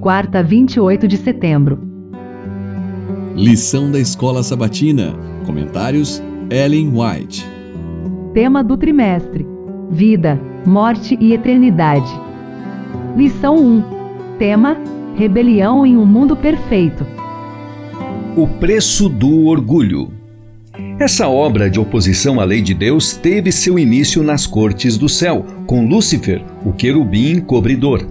quarta, 28 de setembro. Lição da Escola Sabatina. Comentários: Ellen White. Tema do trimestre: Vida, Morte e Eternidade. Lição 1. Tema: Rebelião em um mundo perfeito. O preço do orgulho. Essa obra de oposição à lei de Deus teve seu início nas cortes do céu, com Lúcifer, o querubim cobridor.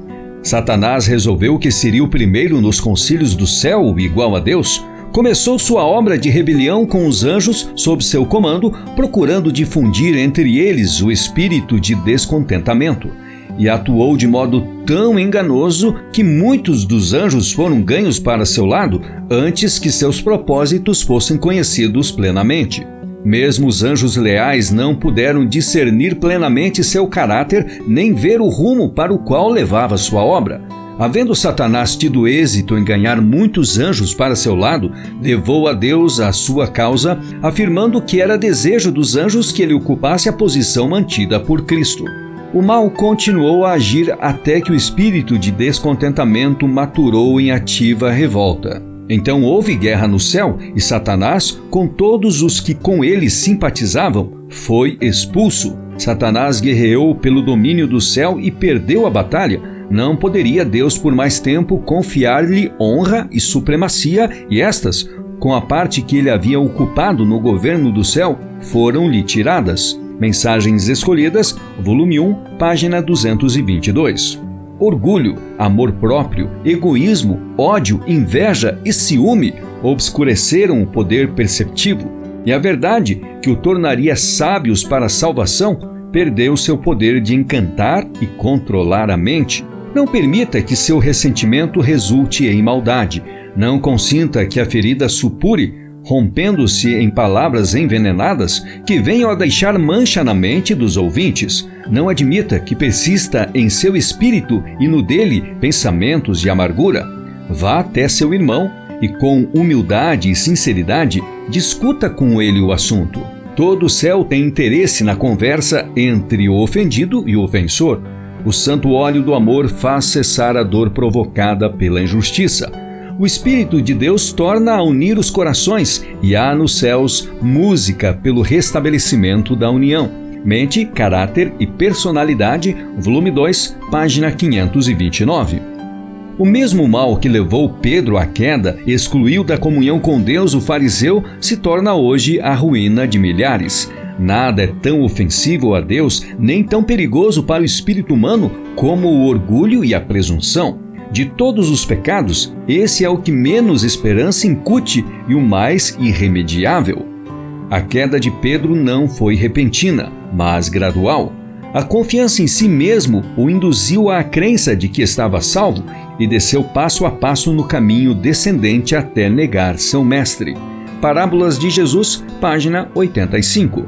Satanás resolveu que seria o primeiro nos concílios do céu igual a Deus. Começou sua obra de rebelião com os anjos sob seu comando, procurando difundir entre eles o espírito de descontentamento. E atuou de modo tão enganoso que muitos dos anjos foram ganhos para seu lado antes que seus propósitos fossem conhecidos plenamente. Mesmo os anjos leais não puderam discernir plenamente seu caráter nem ver o rumo para o qual levava sua obra. Havendo Satanás tido êxito em ganhar muitos anjos para seu lado, levou a Deus a sua causa, afirmando que era desejo dos anjos que ele ocupasse a posição mantida por Cristo. O mal continuou a agir até que o espírito de descontentamento maturou em ativa revolta. Então houve guerra no céu e Satanás, com todos os que com ele simpatizavam, foi expulso. Satanás guerreou pelo domínio do céu e perdeu a batalha. Não poderia Deus por mais tempo confiar-lhe honra e supremacia, e estas, com a parte que ele havia ocupado no governo do céu, foram-lhe tiradas. Mensagens Escolhidas, volume 1, página 222 orgulho, amor próprio, egoísmo, ódio, inveja e ciúme obscureceram o poder perceptivo, e a verdade, que o tornaria sábios para a salvação, perdeu seu poder de encantar e controlar a mente. Não permita que seu ressentimento resulte em maldade. Não consinta que a ferida supure rompendo-se em palavras envenenadas que venham a deixar mancha na mente dos ouvintes. Não admita que persista em seu espírito e no dele pensamentos de amargura. Vá até seu irmão e, com humildade e sinceridade, discuta com ele o assunto. Todo céu tem interesse na conversa entre o ofendido e o ofensor. O santo óleo do amor faz cessar a dor provocada pela injustiça o Espírito de Deus torna a unir os corações e há nos céus música pelo restabelecimento da união. Mente, Caráter e Personalidade, volume 2, página 529. O mesmo mal que levou Pedro à queda, excluiu da comunhão com Deus o fariseu, se torna hoje a ruína de milhares. Nada é tão ofensivo a Deus, nem tão perigoso para o espírito humano como o orgulho e a presunção. De todos os pecados, esse é o que menos esperança incute e o mais irremediável. A queda de Pedro não foi repentina, mas gradual. A confiança em si mesmo o induziu à crença de que estava salvo e desceu passo a passo no caminho descendente até negar seu mestre. Parábolas de Jesus, página 85.